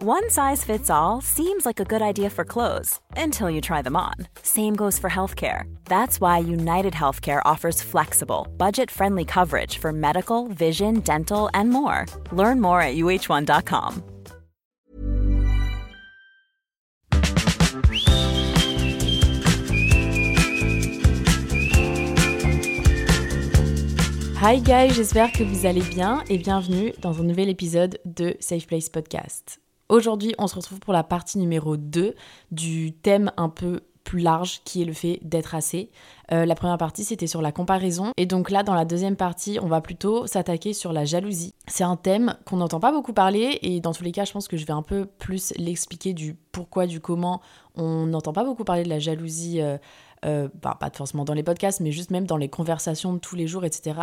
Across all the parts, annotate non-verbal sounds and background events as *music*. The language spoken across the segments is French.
One size fits all seems like a good idea for clothes until you try them on. Same goes for healthcare. That's why United Healthcare offers flexible, budget friendly coverage for medical, vision, dental, and more. Learn more at uh1.com. Hi guys, j'espère que vous allez bien et bienvenue dans un nouvel épisode de Safe Place Podcast. Aujourd'hui, on se retrouve pour la partie numéro 2 du thème un peu plus large qui est le fait d'être assez. Euh, la première partie c'était sur la comparaison et donc là dans la deuxième partie on va plutôt s'attaquer sur la jalousie. C'est un thème qu'on n'entend pas beaucoup parler et dans tous les cas je pense que je vais un peu plus l'expliquer du pourquoi, du comment. On n'entend pas beaucoup parler de la jalousie. Euh, euh, bah, pas forcément dans les podcasts, mais juste même dans les conversations de tous les jours, etc.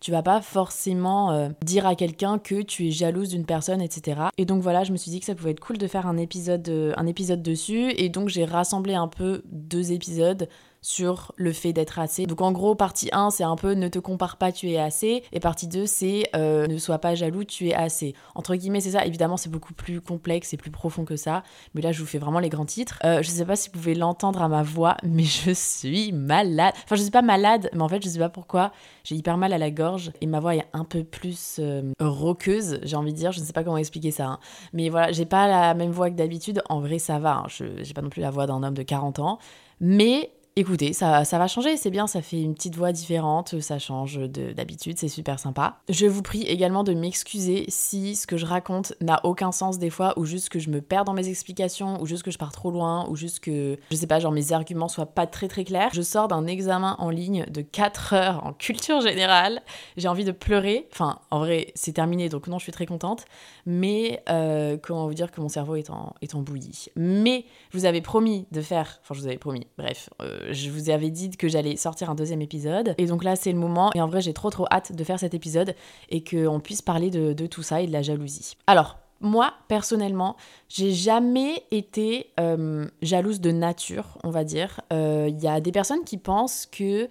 Tu vas pas forcément euh, dire à quelqu'un que tu es jalouse d'une personne, etc. Et donc voilà, je me suis dit que ça pouvait être cool de faire un épisode, euh, un épisode dessus, et donc j'ai rassemblé un peu deux épisodes sur le fait d'être assez. Donc en gros, partie 1, c'est un peu ne te compare pas, tu es assez. Et partie 2, c'est euh, ne sois pas jaloux, tu es assez. Entre guillemets, c'est ça. Évidemment, c'est beaucoup plus complexe et plus profond que ça. Mais là, je vous fais vraiment les grands titres. Euh, je sais pas si vous pouvez l'entendre à ma voix, *laughs* mais je suis malade. Enfin, je suis pas malade, mais en fait, je sais pas pourquoi. J'ai hyper mal à la gorge et ma voix est un peu plus euh, roqueuse, j'ai envie de dire. Je ne sais pas comment expliquer ça. Hein. Mais voilà, j'ai pas la même voix que d'habitude. En vrai, ça va. Hein. Je j'ai pas non plus la voix d'un homme de 40 ans. Mais Écoutez, ça, ça va changer, c'est bien, ça fait une petite voix différente, ça change d'habitude, c'est super sympa. Je vous prie également de m'excuser si ce que je raconte n'a aucun sens des fois, ou juste que je me perds dans mes explications, ou juste que je pars trop loin, ou juste que, je sais pas, genre mes arguments soient pas très très clairs. Je sors d'un examen en ligne de 4 heures en culture générale, j'ai envie de pleurer, enfin en vrai c'est terminé donc non je suis très contente, mais euh, comment vous dire que mon cerveau est en, bouillie. Mais je vous avais promis de faire, enfin je vous avais promis, bref, euh, je vous avais dit que j'allais sortir un deuxième épisode. Et donc là, c'est le moment. Et en vrai, j'ai trop trop hâte de faire cet épisode et qu'on puisse parler de, tout ça et de la jalousie. Alors, moi, personnellement, j'ai jamais été euh, jalouse de nature, on va dire. Il euh, y a des personnes qui pensent que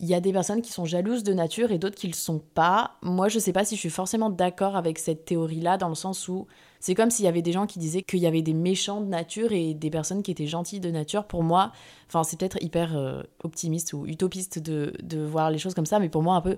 il y a des personnes qui sont jalouses de nature et d'autres qui le sont pas. Moi, je sais pas si je suis forcément d'accord avec cette théorie-là, dans le sens où c'est comme s'il y avait des gens qui disaient qu'il y avait des méchants de nature et des personnes qui étaient gentilles de nature. Pour moi, enfin, c'est peut-être hyper euh, optimiste ou utopiste de voir les choses comme ça, mais pour moi, un peu,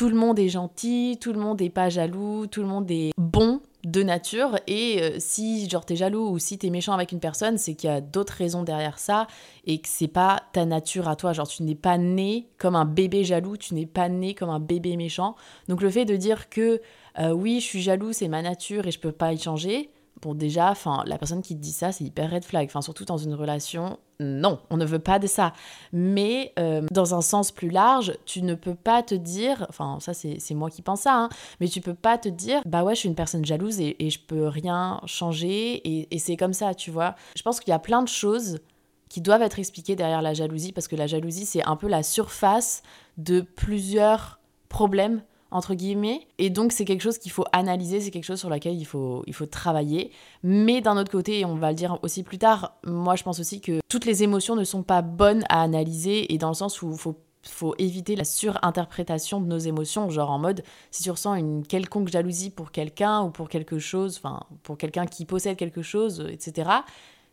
tout le monde est gentil, tout le monde est pas jaloux, tout le monde est bon de nature. Et euh, si genre t'es jaloux ou si t'es méchant avec une personne c'est qu'il y a d'autres raisons derrière ça et que c'est pas ta nature à toi. Genre tu n'es pas né comme un bébé jaloux tu n'es pas né comme un bébé méchant. Donc le fait de dire que euh, oui je suis jaloux c'est ma nature et je peux pas y changer Bon, déjà, enfin, la personne qui te dit ça, c'est hyper red flag. Enfin, surtout dans une relation, non, on ne veut pas de ça. Mais euh, dans un sens plus large, tu ne peux pas te dire, enfin, ça c'est moi qui pense ça, hein, mais tu peux pas te dire, bah ouais, je suis une personne jalouse et, je peux rien changer et, et c'est comme ça, tu vois. Je pense qu'il y a plein de choses qui doivent être expliquées derrière la jalousie parce que la jalousie, c'est un peu la surface de plusieurs problèmes entre guillemets. Et donc, c'est quelque chose qu'il faut analyser, c'est quelque chose sur lequel il faut, il faut travailler. Mais d'un autre côté, et on va le dire aussi plus tard, moi, je pense aussi que toutes les émotions ne sont pas bonnes à analyser, et dans le sens où il faut faut éviter la surinterprétation de nos émotions, genre en mode si tu ressens une quelconque jalousie pour quelqu'un ou pour quelque chose, enfin pour quelqu'un qui possède quelque chose, etc.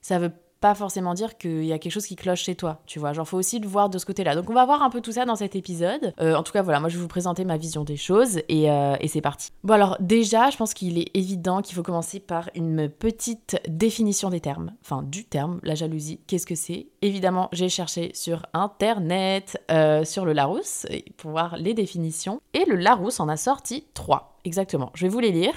Ça veut pas forcément dire qu'il y a quelque chose qui cloche chez toi, tu vois. Genre, faut aussi le voir de ce côté-là. Donc, on va voir un peu tout ça dans cet épisode. Euh, en tout cas, voilà, moi, je vais vous présenter ma vision des choses et, euh, et c'est parti. Bon, alors, déjà, je pense qu'il est évident qu'il faut commencer par une petite définition des termes. Enfin, du terme, la jalousie. Qu'est-ce que c'est? Évidemment, j'ai cherché sur Internet, euh, sur le Larousse, pour voir les définitions. Et le Larousse en a sorti trois, exactement. Je vais vous les lire.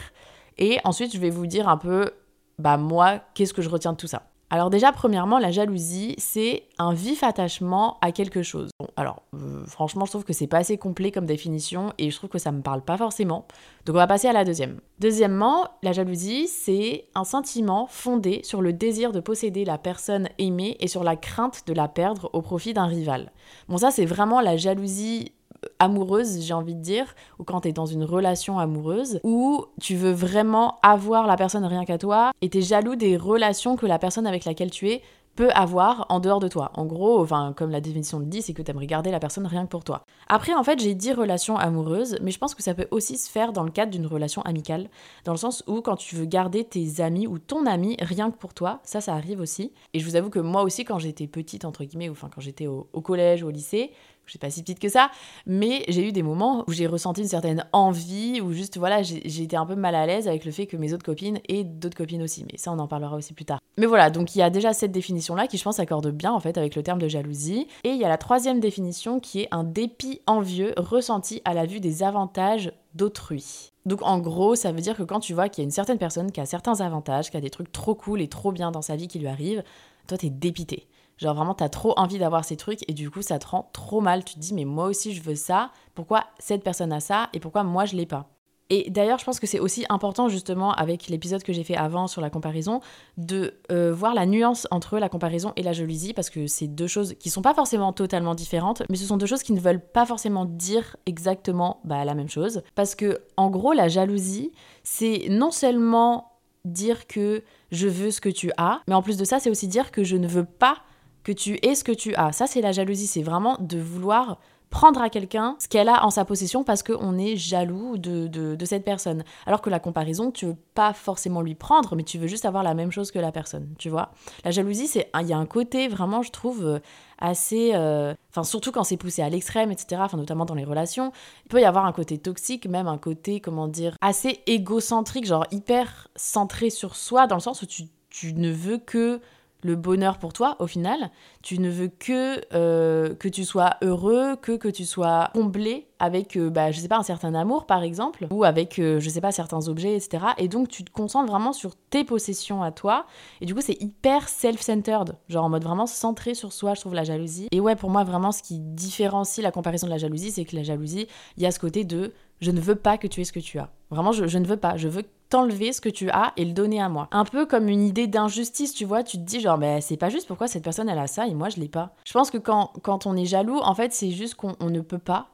Et ensuite, je vais vous dire un peu bah moi, qu'est-ce que je retiens de tout ça alors déjà, premièrement, la jalousie, c'est un vif attachement à quelque chose. Bon, alors, euh, franchement, je trouve que c'est pas assez complet comme définition et je trouve que ça me parle pas forcément. Donc on va passer à la deuxième. Deuxièmement, la jalousie, c'est un sentiment fondé sur le désir de posséder la personne aimée et sur la crainte de la perdre au profit d'un rival. Bon, ça, c'est vraiment la jalousie amoureuse, j'ai envie de dire, ou quand tu es dans une relation amoureuse, où tu veux vraiment avoir la personne rien qu'à toi et tu es jaloux des relations que la personne avec laquelle tu es peut avoir en dehors de toi. En gros, enfin, comme la définition le dit, c'est que tu aimerais garder la personne rien que pour toi. Après, en fait, j'ai dit relation amoureuse, mais je pense que ça peut aussi se faire dans le cadre d'une relation amicale, dans le sens où quand tu veux garder tes amis ou ton ami rien que pour toi, ça, ça arrive aussi. Et je vous avoue que moi aussi, quand j'étais petite, entre guillemets, ou enfin quand j'étais au, au collège ou au lycée, je suis pas si petite que ça, mais j'ai eu des moments où j'ai ressenti une certaine envie, où juste voilà, j'ai été un peu mal à l'aise avec le fait que mes autres copines et d'autres copines aussi, mais ça on en parlera aussi plus tard. Mais voilà, donc il y a déjà cette définition-là qui je pense accorde bien en fait avec le terme de jalousie, et il y a la troisième définition qui est un dépit envieux ressenti à la vue des avantages d'autrui. Donc en gros, ça veut dire que quand tu vois qu'il y a une certaine personne qui a certains avantages, qui a des trucs trop cool et trop bien dans sa vie qui lui arrivent, toi t'es dépité. Genre vraiment, t'as trop envie d'avoir ces trucs et du coup, ça te rend trop mal. Tu te dis, mais moi aussi, je veux ça. Pourquoi cette personne a ça et pourquoi moi, je l'ai pas? Et d'ailleurs, je pense que c'est aussi important, justement, avec l'épisode que j'ai fait avant sur la comparaison, de euh, voir la nuance entre la comparaison et la jalousie, parce que c'est deux choses qui sont pas forcément totalement différentes, mais ce sont deux choses qui ne veulent pas forcément dire exactement bah, la même chose. Parce que, en gros, la jalousie, c'est non seulement dire que je veux ce que tu as, mais en plus de ça, c'est aussi dire que je ne veux pas que tu aies ce que tu as. Ça, c'est la jalousie. C'est vraiment de vouloir prendre à quelqu'un ce qu'elle a en sa possession parce qu'on est jaloux de, de, cette personne. Alors que la comparaison, tu veux pas forcément lui prendre, mais tu veux juste avoir la même chose que la personne, tu vois. La jalousie, c'est il y a un côté vraiment, je trouve, euh, assez... Euh, enfin, surtout quand c'est poussé à l'extrême, etc., enfin, notamment dans les relations, il peut y avoir un côté toxique, même un côté, comment dire, assez égocentrique, genre hyper centré sur soi, dans le sens où tu, tu ne veux que le bonheur pour toi au final. Tu ne veux que euh, que tu sois heureux, que que tu sois comblé avec, euh, bah, je sais pas, un certain amour par exemple, ou avec, euh, je sais pas, certains objets, etc. Et donc tu te concentres vraiment sur tes possessions à toi. Et du coup c'est hyper self-centered, genre en mode vraiment centré sur soi, je trouve la jalousie. Et ouais, pour moi vraiment ce qui différencie la comparaison de la jalousie, c'est que la jalousie, il y a ce côté de je ne veux pas que tu aies ce que tu as. Vraiment, je, je ne veux pas. Je veux t'enlever ce que tu as et le donner à moi. Un peu comme une idée d'injustice, tu vois, tu te dis genre, mais c'est pas juste pourquoi cette personne elle a ça et moi je l'ai pas? Je pense que quand, on est jaloux, en fait, c'est juste qu'on ne peut pas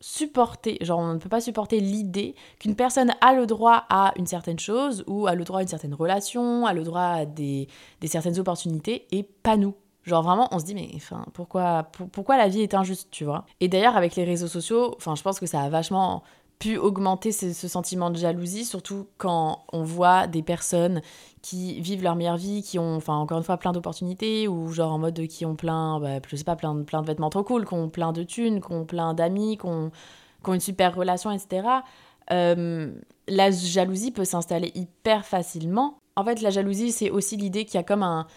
supporter, genre on ne peut pas supporter l'idée qu'une personne a le droit à une certaine chose ou a le droit à une certaine relation, a le droit à des, des certaines opportunités et pas nous. Genre vraiment, on se dit, mais pourquoi, pourquoi la vie est injuste, tu vois? Et d'ailleurs, avec les réseaux sociaux, enfin, je pense que ça a vachement pu augmenter ce, sentiment de jalousie, surtout quand on voit des personnes qui vivent leur meilleure vie, qui ont, enfin, encore une fois, plein d'opportunités, ou genre en mode qui ont plein, bah, je sais pas, plein, plein de vêtements trop cool, qui ont plein de thunes, qui ont plein d'amis, qui ont, une super relation, etc. Euh, la jalousie peut s'installer hyper facilement. En fait, la jalousie, c'est aussi l'idée qu'il y a comme un,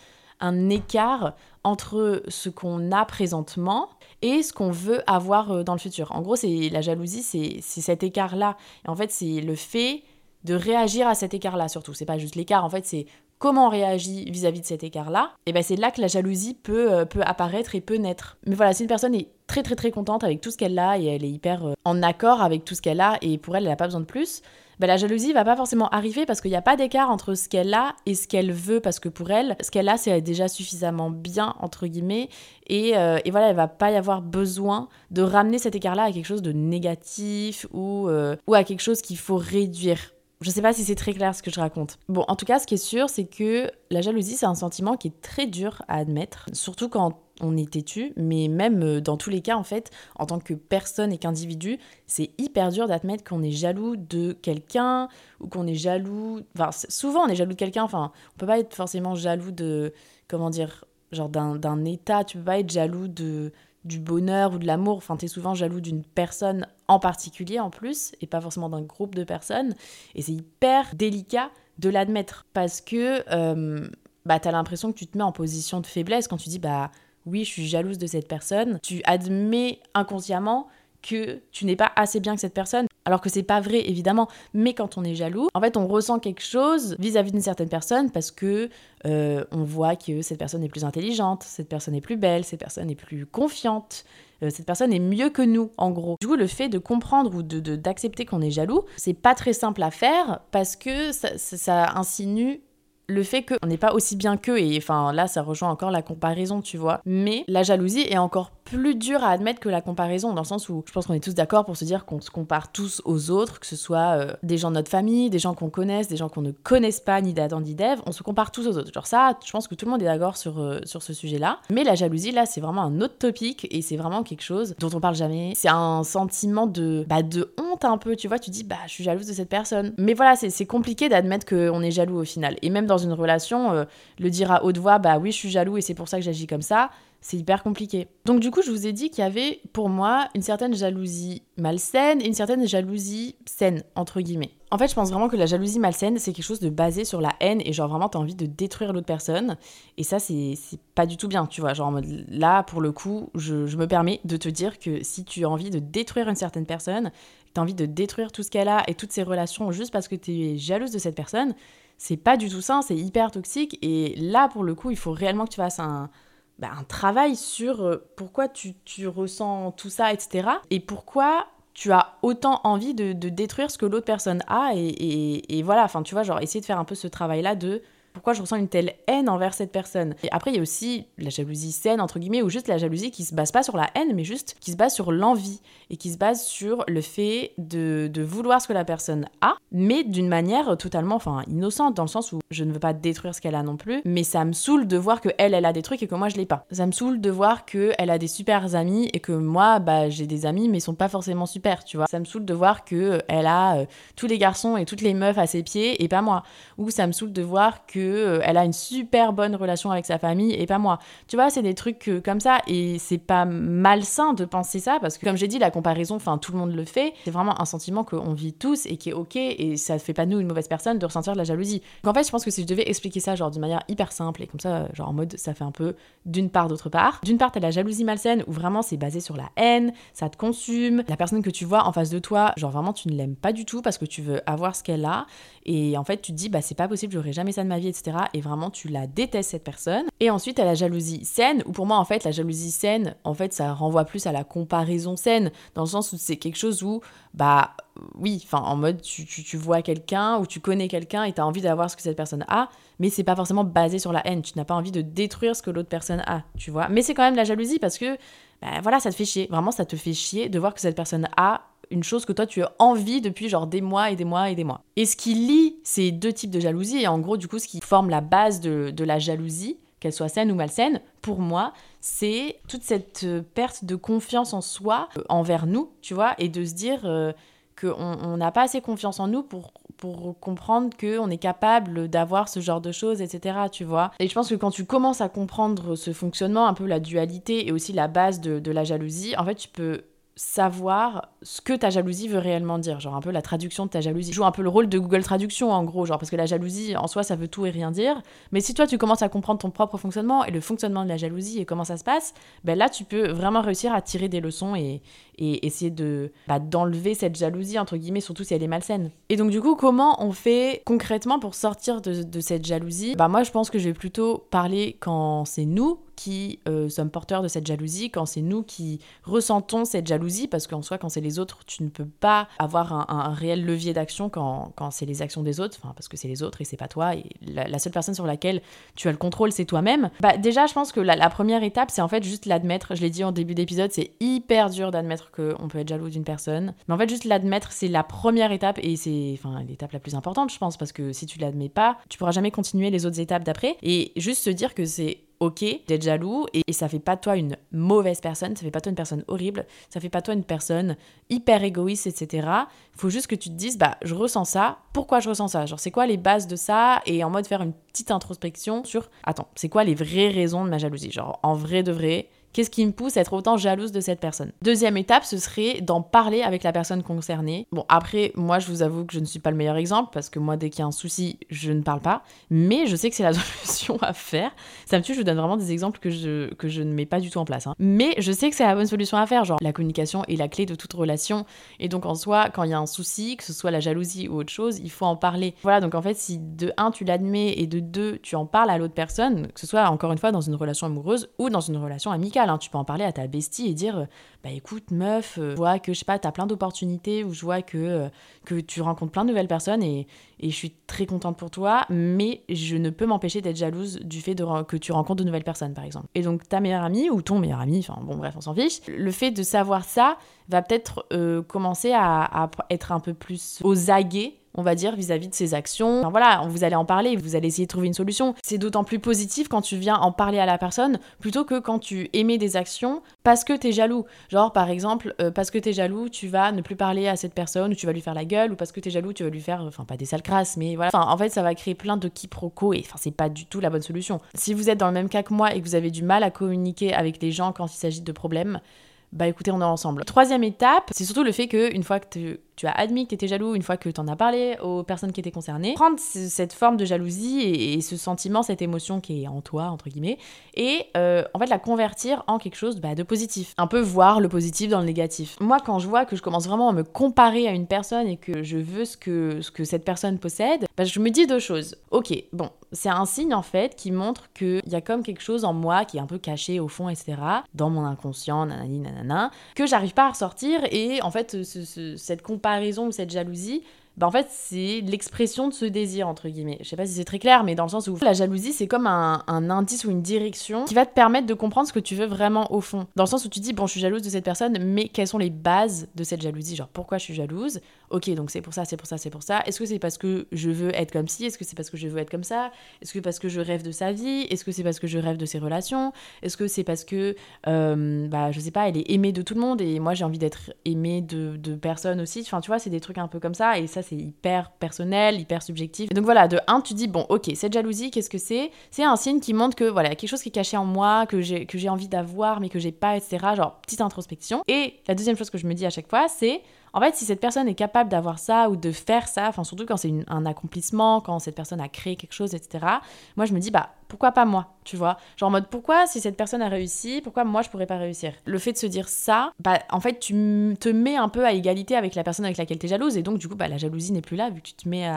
un écart entre ce qu'on a présentement et ce qu'on veut avoir euh, dans le futur. En gros, c'est la jalousie, c'est cet écart-là. En fait, c'est le fait de réagir à cet écart-là surtout. C'est pas juste l'écart, en fait, c'est comment on réagit vis-à-vis de cet écart-là. Et ben c'est là que la jalousie peut, euh, apparaître et peut naître. Mais voilà, si une personne est très très très contente avec tout ce qu'elle a et elle est hyper euh, en accord avec tout ce qu'elle a et pour elle, elle n'a pas besoin de plus, bah, la jalousie va pas forcément arriver parce qu'il n'y a pas d'écart entre ce qu'elle a et ce qu'elle veut parce que pour elle, ce qu'elle a, c'est déjà suffisamment bien, entre guillemets, et, euh, et, voilà, elle va pas y avoir besoin de ramener cet écart-là à quelque chose de négatif ou, euh, ou à quelque chose qu'il faut réduire. Je sais pas si c'est très clair ce que je raconte. Bon, en tout cas, ce qui est sûr, c'est que la jalousie, c'est un sentiment qui est très dur à admettre, surtout quand on est têtu, mais même euh, dans tous les cas, en fait, en tant que personne et qu'individu, c'est hyper dur d'admettre qu'on est jaloux de quelqu'un ou qu'on est jaloux. Enfin, souvent on est jaloux de quelqu'un, enfin, on peut pas être forcément jaloux de. Comment dire Genre d'un état, tu peux pas être jaloux de du bonheur ou de l'amour, enfin tu es souvent jaloux d'une personne en particulier en plus, et pas forcément d'un groupe de personnes, et c'est hyper délicat de l'admettre, parce que euh, bah, tu as l'impression que tu te mets en position de faiblesse quand tu dis bah oui, je suis jalouse de cette personne, tu admets inconsciemment que tu n'es pas assez bien que cette personne. Alors que c'est pas vrai, évidemment. Mais quand on est jaloux, en fait, on ressent quelque chose vis-à-vis d'une certaine personne parce que euh, on voit que cette personne est plus intelligente, cette personne est plus belle, cette personne est plus confiante, euh, cette personne est mieux que nous, en gros. Du coup, le fait de comprendre ou de d'accepter qu'on est jaloux, c'est pas très simple à faire parce que ça, ça insinue le fait qu'on n'est pas aussi bien qu'eux, et enfin là ça rejoint encore la comparaison, tu vois. Mais la jalousie est encore plus dure à admettre que la comparaison, dans le sens où je pense qu'on est tous d'accord pour se dire qu'on se compare tous aux autres, que ce soit euh, des gens de notre famille, des gens qu'on connaisse, des gens qu'on ne connaisse pas, ni d'Adam ni d'Ève, on se compare tous aux autres. Genre ça, je pense que tout le monde est d'accord sur, euh, sur ce sujet-là. Mais la jalousie, là, c'est vraiment un autre topic, et c'est vraiment quelque chose dont on parle jamais. C'est un sentiment de, bah, de honte un peu, tu vois, tu dis, bah, je suis jalouse de cette personne. Mais voilà, c'est compliqué d'admettre qu'on est jaloux au final. Et même dans une relation, euh, le dire à haute voix, bah oui, je suis jaloux et c'est pour ça que j'agis comme ça, c'est hyper compliqué. Donc du coup, je vous ai dit qu'il y avait pour moi une certaine jalousie malsaine et une certaine jalousie saine, entre guillemets. En fait, je pense vraiment que la jalousie malsaine, c'est quelque chose de basé sur la haine et genre vraiment, t'as envie de détruire l'autre personne. Et ça, c'est pas du tout bien, tu vois. Genre en mode, là, pour le coup, je, me permets de te dire que si tu as envie de détruire une certaine personne, t'as envie de détruire tout ce qu'elle a et toutes ses relations juste parce que tu es jalouse de cette personne, c'est pas du tout ça, c'est hyper toxique. Et là, pour le coup, il faut réellement que tu fasses un bah, un travail sur euh, pourquoi tu, tu, ressens tout ça, etc. Et pourquoi tu as autant envie de, détruire ce que l'autre personne a. Et, et, et voilà, enfin, tu vois, genre, essayer de faire un peu ce travail-là de pourquoi je ressens une telle haine envers cette personne. Et après, il y a aussi la jalousie saine, entre guillemets, ou juste la jalousie qui se base pas sur la haine, mais juste qui se base sur l'envie et qui se base sur le fait de, vouloir ce que la personne a, mais d'une manière totalement enfin, innocente, dans le sens où je ne veux pas détruire ce qu'elle a non plus, mais ça me saoule de voir que elle, elle a des trucs et que moi, je l'ai pas. Ça me saoule de voir qu'elle a des super amis et que moi, bah, j'ai des amis, mais ils sont pas forcément super, tu vois. Ça me saoule de voir que elle a euh, tous les garçons et toutes les meufs à ses pieds et pas moi. Ou ça me saoule de voir que euh, elle a une super bonne relation avec sa famille et pas moi. Tu vois, c'est des trucs comme ça et c'est pas malsain de penser ça parce que comme j'ai dit, la comparaison, enfin tout le monde le fait. C'est vraiment un sentiment qu'on vit tous et qui est ok et ça fait pas nous une mauvaise personne de ressentir de la jalousie. Donc en fait, je pense que si je devais expliquer ça genre d'une manière hyper simple et comme ça, genre en mode ça fait un peu d'une part d'autre part. D'une part, t'as la jalousie malsaine où vraiment c'est basé sur la haine, ça te consume. La personne que tu vois en face de toi, genre vraiment tu ne l'aimes pas du tout parce que tu veux avoir ce qu'elle a et en fait tu te dis bah c'est pas possible, j'aurai jamais ça de ma vie, etc. Et vraiment, tu la détestes cette personne. Et ensuite, à la jalousie saine, où pour moi, en fait, la jalousie saine, en fait, ça renvoie plus à la comparaison saine, dans le sens où c'est quelque chose où, bah, oui, enfin, en mode, tu, tu, vois quelqu'un ou tu connais quelqu'un et tu as envie d'avoir ce que cette personne a, mais c'est pas forcément basé sur la haine. Tu n'as pas envie de détruire ce que l'autre personne a, tu vois. Mais c'est quand même la jalousie parce que, bah, voilà, ça te fait chier. Vraiment, ça te fait chier de voir que cette personne a une chose que toi tu as envie depuis genre des mois et des mois et des mois. Et ce qui lie ces deux types de jalousie, et en gros du coup ce qui forme la base de, la jalousie, qu'elle soit saine ou malsaine, pour moi, c'est toute cette euh, perte de confiance en soi euh, envers nous, tu vois, et de se dire euh, qu'on n'a pas assez confiance en nous pour, pour comprendre qu'on est capable d'avoir ce genre de choses, etc., tu vois. Et je pense que quand tu commences à comprendre ce fonctionnement, un peu la dualité et aussi la base de, de la jalousie, en fait, tu peux savoir ce que ta jalousie veut réellement dire, genre un peu la traduction de ta jalousie. Joue un peu le rôle de Google Traduction en gros, genre parce que la jalousie en soi ça veut tout et rien dire, mais si toi tu commences à comprendre ton propre fonctionnement et le fonctionnement de la jalousie et comment ça se passe, ben là tu peux vraiment réussir à tirer des leçons et, essayer de bah, d'enlever cette jalousie entre guillemets, surtout si elle est malsaine. Et donc du coup comment on fait concrètement pour sortir de, de cette jalousie? Bah moi je pense que je vais plutôt parler quand c'est nous qui euh, sommes porteurs de cette jalousie, quand c'est nous qui ressentons cette jalousie, parce qu'en soi, quand c'est les autres, tu ne peux pas avoir un, réel levier d'action quand, quand c'est les actions des autres, parce que c'est les autres et c'est pas toi, et la, seule personne sur laquelle tu as le contrôle, c'est toi-même. Bah, déjà, je pense que la, première étape, c'est en fait juste l'admettre. Je l'ai dit en début d'épisode, c'est hyper dur d'admettre qu'on peut être jaloux d'une personne. Mais en fait, juste l'admettre, c'est la première étape, et c'est l'étape la plus importante, je pense, parce que si tu l'admets pas, tu pourras jamais continuer les autres étapes d'après. Et juste se dire que c'est ok d'être jaloux et, ça fait pas toi une mauvaise personne, ça fait pas toi une personne horrible, ça fait pas toi une personne hyper égoïste, etc. Faut juste que tu te dises, bah je ressens ça, pourquoi je ressens ça? Genre c'est quoi les bases de ça? Et en mode faire une petite introspection sur, attends, c'est quoi les vraies raisons de ma jalousie? Genre en vrai de vrai, Qu'est-ce qui me pousse à être autant jalouse de cette personne? Deuxième étape, ce serait d'en parler avec la personne concernée. Bon, après, moi, je vous avoue que je ne suis pas le meilleur exemple parce que moi, dès qu'il y a un souci, je ne parle pas. Mais je sais que c'est la *laughs* solution à faire. Ça me tue, je vous donne vraiment des exemples que je, que je ne mets pas du tout en place. Hein. Mais je sais que c'est la bonne solution à faire. Genre, la communication est la clé de toute relation. Et donc, en soi, quand il y a un souci, que ce soit la jalousie ou autre chose, il faut en parler. Voilà, donc en fait, si de un, tu l'admets et de deux, tu en parles à l'autre personne, que ce soit encore une fois dans une relation amoureuse ou dans une relation amicale, hein, tu peux en parler à ta bestie et dire Bah écoute, meuf, euh, je vois que je sais pas, t'as plein d'opportunités ou je vois que, euh, que tu rencontres plein de nouvelles personnes et, et je suis très contente pour toi, mais je ne peux m'empêcher d'être jalouse du fait de, que tu rencontres de nouvelles personnes, par exemple. Et donc ta meilleure amie ou ton meilleur ami, enfin bon bref, on s'en fiche, le fait de savoir ça va peut-être euh, commencer à, être un peu plus aux aguets on va dire, vis-à-vis de ses actions. Enfin, voilà, vous allez en parler, vous allez essayer de trouver une solution. C'est d'autant plus positif quand tu viens en parler à la personne plutôt que quand tu émets des actions parce que t'es jaloux. Genre, par exemple, euh, parce que t'es jaloux, tu vas ne plus parler à cette personne ou tu vas lui faire la gueule ou parce que t'es jaloux, tu vas lui faire, enfin, pas des sales crasses, mais voilà. Enfin, en fait, ça va créer plein de quiproquos et enfin, c'est pas du tout la bonne solution. Si vous êtes dans le même cas que moi et que vous avez du mal à communiquer avec les gens quand il s'agit de problèmes, bah écoutez, on est ensemble. Troisième étape, c'est surtout le fait que une fois que tu as admis que tu étais jaloux une fois que tu en as parlé aux personnes qui étaient concernées. Prendre cette forme de jalousie et, ce sentiment, cette émotion qui est en toi, entre guillemets, et euh, en fait la convertir en quelque chose bah, de positif. Un peu voir le positif dans le négatif. Moi, quand je vois que je commence vraiment à me comparer à une personne et que je veux ce que, ce que cette personne possède, bah, je me dis deux choses. Ok, bon, c'est un signe en fait qui montre qu'il y a comme quelque chose en moi qui est un peu caché au fond, etc., dans mon inconscient, nanani, nanana, que j'arrive pas à ressortir. Et en fait, ce, cette comparaison raison ou cette jalousie, bah en fait c'est l'expression de ce désir entre guillemets. Je sais pas si c'est très clair, mais dans le sens où la jalousie c'est comme un, indice ou une direction qui va te permettre de comprendre ce que tu veux vraiment au fond. Dans le sens où tu dis bon je suis jalouse de cette personne, mais quelles sont les bases de cette jalousie? Genre pourquoi je suis jalouse? Ok donc c'est pour ça, c'est pour ça, c'est pour ça. Est-ce que c'est parce que je veux être comme ci? Est-ce que c'est parce que je veux être comme ça? Est-ce que parce que je rêve de sa vie? Est-ce que c'est parce que je rêve de ses relations? Est-ce que c'est parce que euh, bah je sais pas elle est aimée de tout le monde et moi j'ai envie d'être aimée de, de personnes aussi? Enfin tu vois c'est des trucs un peu comme ça et ça c'est hyper personnel, hyper subjectif. donc voilà, de un, tu dis, bon, ok, cette jalousie, qu'est-ce que c'est? C'est un signe qui montre que voilà, quelque chose qui est caché en moi, que j'ai, que j'ai envie d'avoir, mais que j'ai pas, etc. Genre, petite introspection. Et la deuxième chose que je me dis à chaque fois, c'est, en fait, si cette personne est capable d'avoir ça ou de faire ça, enfin surtout quand c'est un accomplissement, quand cette personne a créé quelque chose, etc. Moi, je me dis, bah pourquoi pas moi, tu vois? Genre en mode pourquoi si cette personne a réussi, pourquoi moi je pourrais pas réussir? Le fait de se dire ça, bah en fait tu te mets un peu à égalité avec la personne avec laquelle tu es jalouse et donc du coup bah la jalousie n'est plus là vu que tu te mets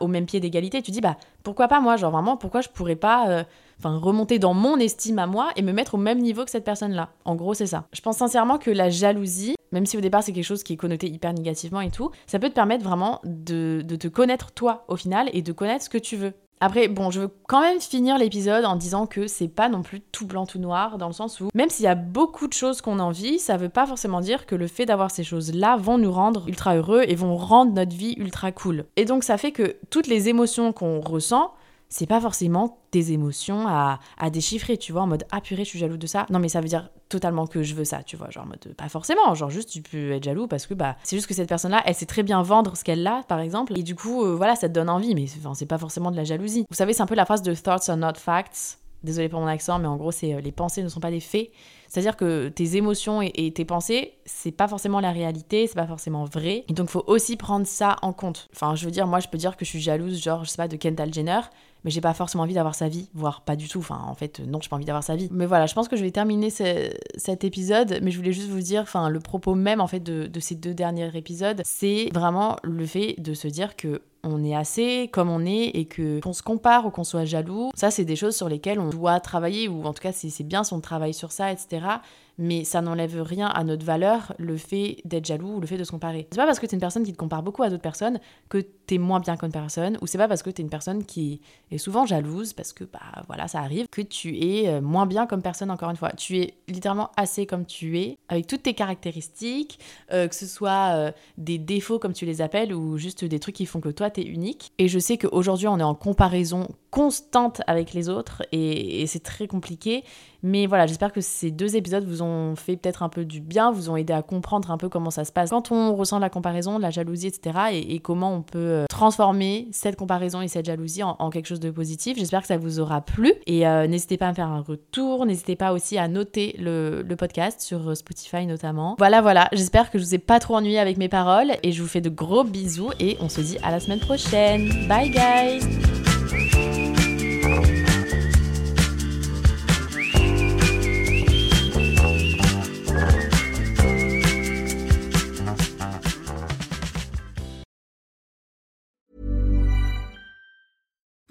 au même pied d'égalité. Tu dis bah pourquoi pas moi? Genre vraiment pourquoi je pourrais pas euh, enfin remonter dans mon estime à moi et me mettre au même niveau que cette personne-là. En gros, c'est ça. Je pense sincèrement que la jalousie, même si au départ c'est quelque chose qui est connoté hyper négativement et tout, ça peut te permettre vraiment de, de te connaître toi au final et de connaître ce que tu veux. Après, bon, je veux quand même finir l'épisode en disant que c'est pas non plus tout blanc tout noir, dans le sens où même s'il y a beaucoup de choses qu'on envie, ça veut pas forcément dire que le fait d'avoir ces choses-là vont nous rendre ultra heureux et vont rendre notre vie ultra cool. Et donc ça fait que toutes les émotions qu'on ressent, c'est pas forcément des émotions à, à, déchiffrer, tu vois, en mode ah purée, je suis jaloux de ça. Non, mais ça veut dire totalement que je veux ça, tu vois, genre en mode pas forcément, genre juste tu peux être jaloux parce que bah c'est juste que cette personne-là, elle sait très bien vendre ce qu'elle a, par exemple, et du coup, euh, voilà, ça te donne envie, mais c'est pas forcément de la jalousie. Vous savez, c'est un peu la phrase de thoughts are not facts. Désolée pour mon accent, mais en gros, c'est euh, les pensées ne sont pas des faits. C'est-à-dire que tes émotions et, tes pensées, c'est pas forcément la réalité, c'est pas forcément vrai. Et donc, faut aussi prendre ça en compte. Enfin, je veux dire, moi, je peux dire que je suis jalouse, genre, je sais pas, de Kendall Jenner, mais j'ai pas forcément envie d'avoir sa vie, voire pas du tout. Enfin, en fait, non, j'ai pas envie d'avoir sa vie. Mais voilà, je pense que je vais terminer cet épisode, mais je voulais juste vous dire, enfin, le propos même, en fait, de, de ces deux derniers épisodes, c'est vraiment le fait de se dire que on est assez comme on est et que qu'on se compare ou qu'on soit jaloux, ça c'est des choses sur lesquelles on doit travailler ou en tout cas c'est bien si on travaille sur ça, etc mais ça n'enlève rien à notre valeur, le fait d'être jaloux ou le fait de se comparer. C'est pas parce que t'es une personne qui te compare beaucoup à d'autres personnes que t'es moins bien qu'une personne, ou c'est pas parce que t'es une personne qui est souvent jalouse, parce que bah voilà, ça arrive, que tu es euh, moins bien comme personne, encore une fois. Tu es littéralement assez comme tu es, avec toutes tes caractéristiques, euh, que ce soit euh, des défauts comme tu les appelles, ou juste des trucs qui font que toi t'es unique. Et je sais qu'aujourd'hui on est en comparaison constante avec les autres et, c'est très compliqué. Mais voilà, j'espère que ces deux épisodes vous ont fait peut-être un peu du bien, vous ont aidé à comprendre un peu comment ça se passe quand on ressent la comparaison, la jalousie, etc. Et, comment on peut euh, transformer cette comparaison et cette jalousie en, quelque chose de positif. J'espère que ça vous aura plu. Et euh, n'hésitez pas à me faire un retour, n'hésitez pas aussi à noter le, le podcast sur euh, Spotify notamment. Voilà, voilà, j'espère que je vous ai pas trop ennuyé avec mes paroles et je vous fais de gros bisous et on se dit à la semaine prochaine. Bye guys